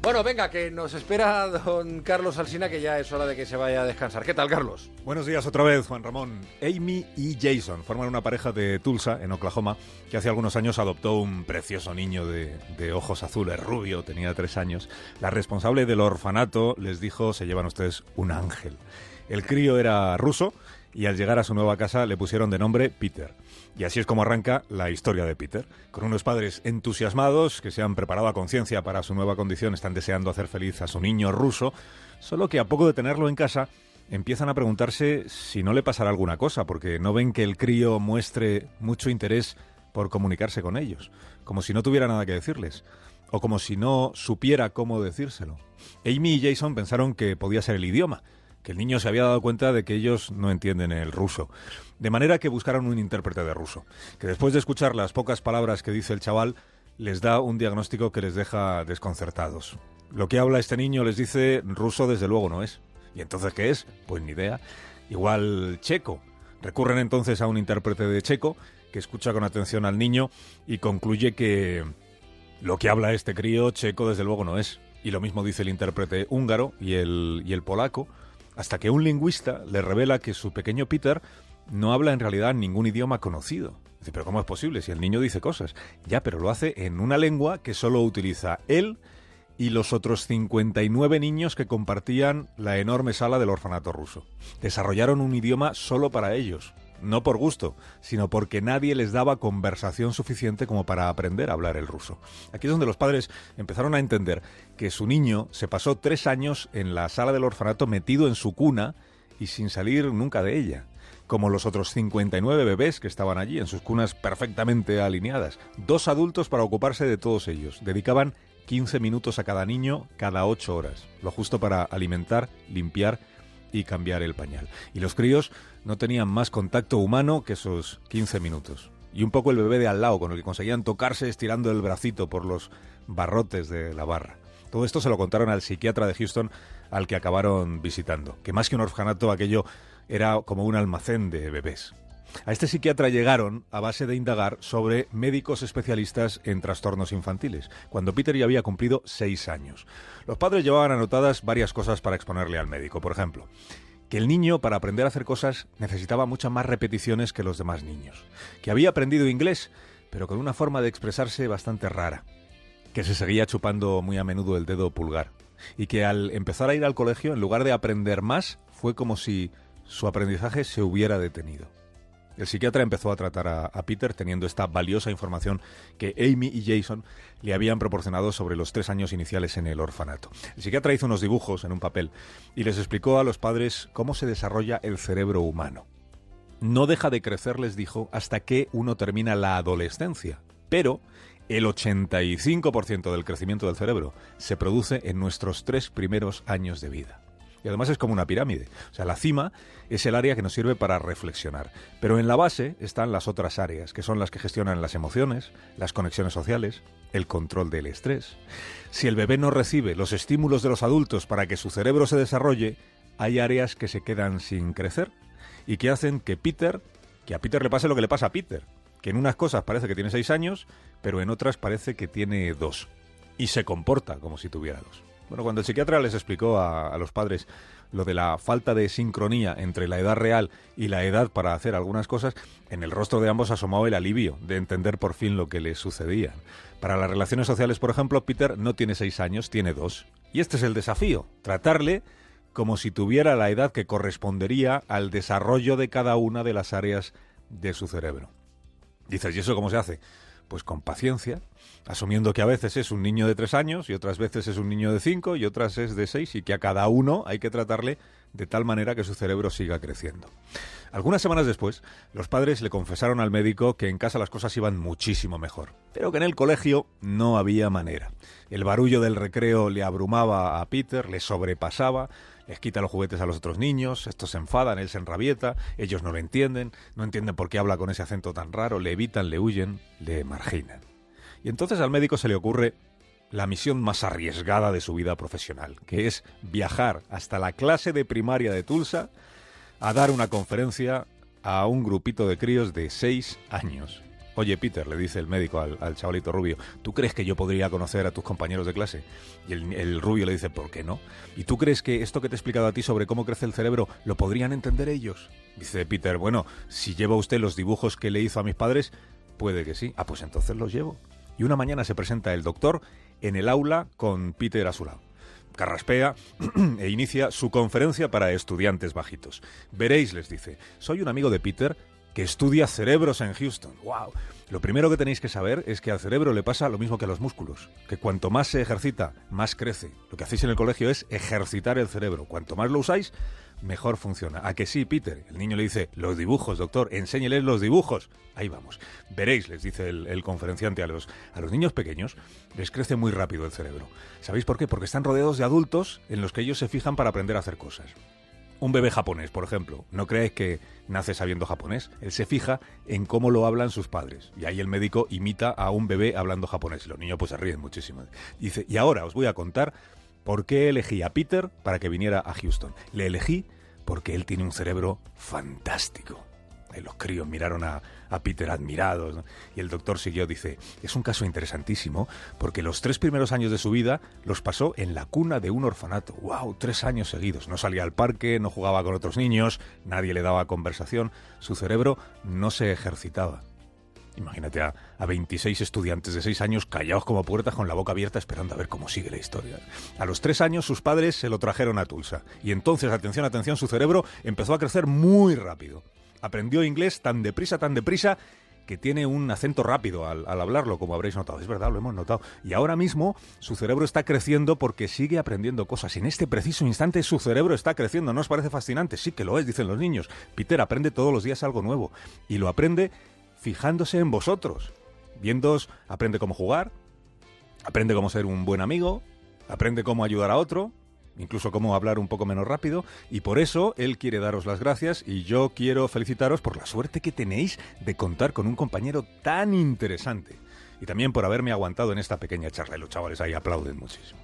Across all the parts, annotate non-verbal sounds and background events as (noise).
Bueno, venga, que nos espera don Carlos Alsina, que ya es hora de que se vaya a descansar. ¿Qué tal, Carlos? Buenos días otra vez, Juan Ramón. Amy y Jason forman una pareja de Tulsa, en Oklahoma, que hace algunos años adoptó un precioso niño de, de ojos azules, rubio, tenía tres años. La responsable del orfanato les dijo, se llevan ustedes un ángel. El crío era ruso y al llegar a su nueva casa le pusieron de nombre Peter. Y así es como arranca la historia de Peter, con unos padres entusiasmados que se han preparado a conciencia para su nueva condición, están deseando hacer feliz a su niño ruso, solo que a poco de tenerlo en casa empiezan a preguntarse si no le pasará alguna cosa, porque no ven que el crío muestre mucho interés por comunicarse con ellos, como si no tuviera nada que decirles, o como si no supiera cómo decírselo. Amy y Jason pensaron que podía ser el idioma, que el niño se había dado cuenta de que ellos no entienden el ruso. De manera que buscaron un intérprete de ruso, que después de escuchar las pocas palabras que dice el chaval, les da un diagnóstico que les deja desconcertados. Lo que habla este niño les dice ruso desde luego no es. ¿Y entonces qué es? Pues ni idea. Igual checo. Recurren entonces a un intérprete de checo que escucha con atención al niño y concluye que lo que habla este crío checo desde luego no es. Y lo mismo dice el intérprete húngaro y el, y el polaco, hasta que un lingüista le revela que su pequeño Peter no habla en realidad ningún idioma conocido. Dice, pero ¿cómo es posible si el niño dice cosas? Ya, pero lo hace en una lengua que solo utiliza él y los otros 59 niños que compartían la enorme sala del orfanato ruso. Desarrollaron un idioma solo para ellos, no por gusto, sino porque nadie les daba conversación suficiente como para aprender a hablar el ruso. Aquí es donde los padres empezaron a entender que su niño se pasó tres años en la sala del orfanato metido en su cuna y sin salir nunca de ella como los otros 59 bebés que estaban allí en sus cunas perfectamente alineadas. Dos adultos para ocuparse de todos ellos. Dedicaban 15 minutos a cada niño cada 8 horas, lo justo para alimentar, limpiar y cambiar el pañal. Y los críos no tenían más contacto humano que esos 15 minutos. Y un poco el bebé de al lado, con el que conseguían tocarse estirando el bracito por los barrotes de la barra. Todo esto se lo contaron al psiquiatra de Houston al que acabaron visitando, que más que un orfanato aquello era como un almacén de bebés. A este psiquiatra llegaron a base de indagar sobre médicos especialistas en trastornos infantiles, cuando Peter ya había cumplido seis años. Los padres llevaban anotadas varias cosas para exponerle al médico. Por ejemplo, que el niño para aprender a hacer cosas necesitaba muchas más repeticiones que los demás niños, que había aprendido inglés, pero con una forma de expresarse bastante rara, que se seguía chupando muy a menudo el dedo pulgar, y que al empezar a ir al colegio, en lugar de aprender más, fue como si su aprendizaje se hubiera detenido. El psiquiatra empezó a tratar a, Peter teniendo esta valiosa información que Amy y Jason le habían proporcionado sobre los tres años iniciales en el orfanato. El psiquiatra hizo unos dibujos en un papel y les explicó a los padres cómo se desarrolla el cerebro humano. No deja de crecer, les dijo, hasta que uno termina la adolescencia, pero el 85% del crecimiento del cerebro se produce en nuestros tres primeros años de vida. Y además es como una pirámide. O sea, la cima es el área que nos sirve para reflexionar. Pero en la base están las otras áreas, que son las que gestionan las emociones, las conexiones sociales, el control del estrés. Si el bebé no recibe los estímulos de los adultos para que su cerebro se desarrolle, hay áreas que se quedan sin crecer y que hacen que Peter, que a Peter le pase lo que le pasa a Peter, que en unas cosas parece que tiene seis años, pero en otras parece que tiene dos. Y se comporta como si tuviera dos. Bueno, cuando el psiquiatra les explicó a, los padres lo de la falta de sincronía entre la edad real y la edad para hacer algunas cosas, en el rostro de ambos asomó el alivio de entender por fin lo que les sucedía. Para las relaciones sociales, por ejemplo, Peter no tiene seis años, tiene dos. Y este es el desafío, tratarle como si tuviera la edad que correspondería al desarrollo de cada una de las áreas de su cerebro. Dices, ¿y eso cómo se hace? Pues con paciencia, asumiendo que a veces es un niño de tres años y otras veces es un niño de cinco y otras es de seis y que a cada uno hay que tratarle de tal manera que su cerebro siga creciendo. Algunas semanas después, los padres le confesaron al médico que en casa las cosas iban muchísimo mejor, pero que en el colegio no había manera. El barullo del recreo le abrumaba a Peter, le sobrepasaba, les quita los juguetes a los otros niños, estos se enfadan, él se enrabieta, ellos no lo entienden, no entienden por qué habla con ese acento tan raro, le evitan, le huyen, le marginan. Y entonces al médico se le ocurre la misión más arriesgada de su vida profesional, que es viajar hasta la clase de primaria de Tulsa a dar una conferencia a un grupito de críos de seis años. Oye, Peter, le dice el médico al, chavalito rubio, ¿tú crees que yo podría conocer a tus compañeros de clase? Y el, el, rubio le dice, ¿por qué no? ¿Y tú crees que esto que te he explicado a ti sobre cómo crece el cerebro lo podrían entender ellos? Dice Peter, bueno, si lleva usted los dibujos que le hizo a mis padres, puede que sí. Ah, pues entonces los llevo. Y una mañana se presenta el doctor en el aula con Peter a su lado carraspea (clears throat) e inicia su conferencia para estudiantes bajitos. Veréis, les dice, soy un amigo de Peter que estudia cerebros en Houston. ¡Wow! Lo primero que tenéis que saber es que al cerebro le pasa lo mismo que a los músculos, que cuanto más se ejercita, más crece. Lo que hacéis en el colegio es ejercitar el cerebro. Cuanto más lo usáis, mejor funciona. ¿A que sí, Peter? El niño le dice, los dibujos, doctor, enséñeles los dibujos. Ahí vamos. Veréis, les dice el, conferenciante a los, a los niños pequeños, les crece muy rápido el cerebro. ¿Sabéis por qué? Porque están rodeados de adultos en los que ellos se fijan para aprender a hacer cosas. Un bebé japonés, por ejemplo, no crees que nace sabiendo japonés. Él se fija en cómo lo hablan sus padres. Y ahí el médico imita a un bebé hablando japonés. Y los niños pues se ríen muchísimo. Dice, y ahora os voy a contar por qué elegí a Peter para que viniera a Houston. Le elegí porque él tiene un cerebro fantástico los críos miraron a, Peter admirados. Y el doctor siguió, dice, es un caso interesantísimo porque los tres primeros años de su vida los pasó en la cuna de un orfanato. ¡Wow! Tres años seguidos. No salía al parque, no jugaba con otros niños, nadie le daba conversación. Su cerebro no se ejercitaba. Imagínate a, a, 26 estudiantes de 6 años callados como puertas con la boca abierta esperando a ver cómo sigue la historia. A los 3 años sus padres se lo trajeron a Tulsa y entonces, atención, atención, su cerebro empezó a crecer muy rápido aprendió inglés tan deprisa, tan deprisa, que tiene un acento rápido al, hablarlo, como habréis notado. Es verdad, lo hemos notado. Y ahora mismo su cerebro está creciendo porque sigue aprendiendo cosas. En este preciso instante su cerebro está creciendo. ¿No os parece fascinante? Sí que lo es, dicen los niños. Peter aprende todos los días algo nuevo. Y lo aprende fijándose en vosotros. Viéndoos, aprende cómo jugar, aprende cómo ser un buen amigo, aprende cómo ayudar a otro, incluso cómo hablar un poco menos rápido, y por eso él quiere daros las gracias y yo quiero felicitaros por la suerte que tenéis de contar con un compañero tan interesante. Y también por haberme aguantado en esta pequeña charla. Los chavales ahí aplauden muchísimo.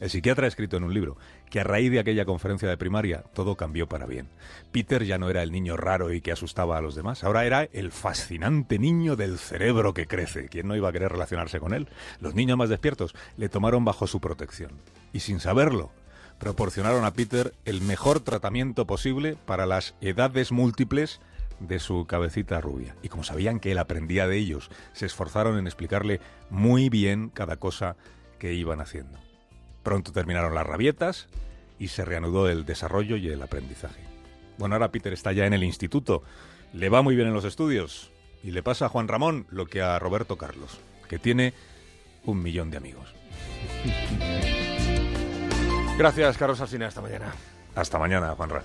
El psiquiatra ha escrito en un libro que a raíz de aquella conferencia de primaria todo cambió para bien. Peter ya no era el niño raro y que asustaba a los demás, ahora era el fascinante niño del cerebro que crece. ¿Quién no iba a querer relacionarse con él? Los niños más despiertos le tomaron bajo su protección. Y sin saberlo, proporcionaron a Peter el mejor tratamiento posible para las edades múltiples de su cabecita rubia. Y como sabían que él aprendía de ellos, se esforzaron en explicarle muy bien cada cosa que iban haciendo. Pronto terminaron las rabietas y se reanudó el desarrollo y el aprendizaje. Bueno, ahora Peter está ya en el instituto, le va muy bien en los estudios y le pasa a Juan Ramón lo que a Roberto Carlos, que tiene un millón de amigos. (laughs) Gracias, Carlos Alsina. Hasta mañana. Hasta mañana, Juanra.